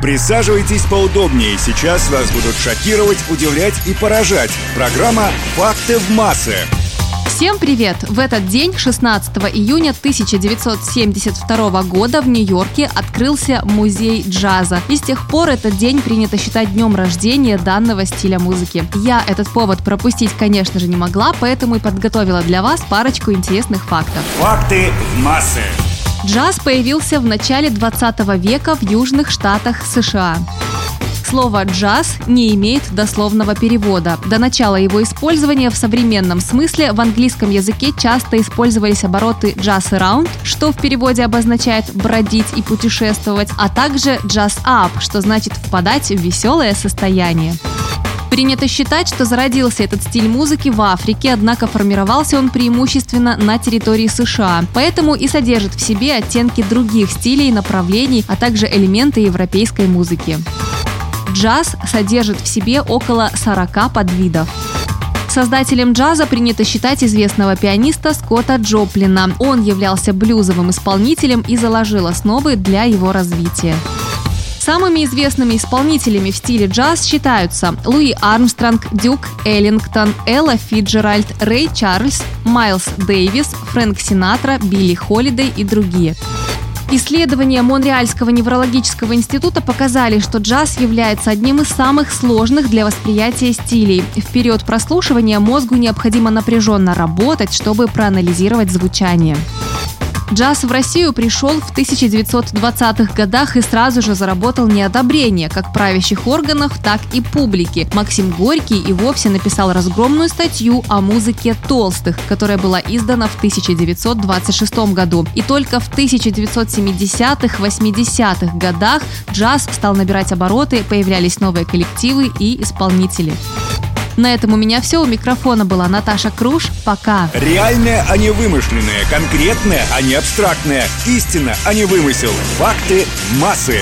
Присаживайтесь поудобнее, сейчас вас будут шокировать, удивлять и поражать. Программа «Факты в массы». Всем привет! В этот день, 16 июня 1972 года в Нью-Йорке открылся музей джаза. И с тех пор этот день принято считать днем рождения данного стиля музыки. Я этот повод пропустить, конечно же, не могла, поэтому и подготовила для вас парочку интересных фактов. Факты в массы. Джаз появился в начале 20 века в южных штатах США. Слово «джаз» не имеет дословного перевода. До начала его использования в современном смысле в английском языке часто использовались обороты «jazz around», что в переводе обозначает «бродить и путешествовать», а также «jazz up», что значит «впадать в веселое состояние». Принято считать, что зародился этот стиль музыки в Африке, однако формировался он преимущественно на территории США, поэтому и содержит в себе оттенки других стилей и направлений, а также элементы европейской музыки. Джаз содержит в себе около 40 подвидов. Создателем джаза принято считать известного пианиста Скотта Джоплина. Он являлся блюзовым исполнителем и заложил основы для его развития. Самыми известными исполнителями в стиле джаз считаются Луи Армстронг, Дюк Эллингтон, Элла Фиджеральд, Рэй Чарльз, Майлз Дэвис, Фрэнк Синатра, Билли Холидей и другие. Исследования Монреальского неврологического института показали, что джаз является одним из самых сложных для восприятия стилей. В период прослушивания мозгу необходимо напряженно работать, чтобы проанализировать звучание. Джаз в Россию пришел в 1920-х годах и сразу же заработал неодобрение как правящих органов, так и публики. Максим Горький и вовсе написал разгромную статью о музыке толстых, которая была издана в 1926 году. И только в 1970-80-х годах джаз стал набирать обороты, появлялись новые коллективы и исполнители. На этом у меня все. У микрофона была Наташа Круш. Пока. Реальное, а не вымышленное. Конкретное, а не абстрактное. Истина, а не вымысел. Факты массы.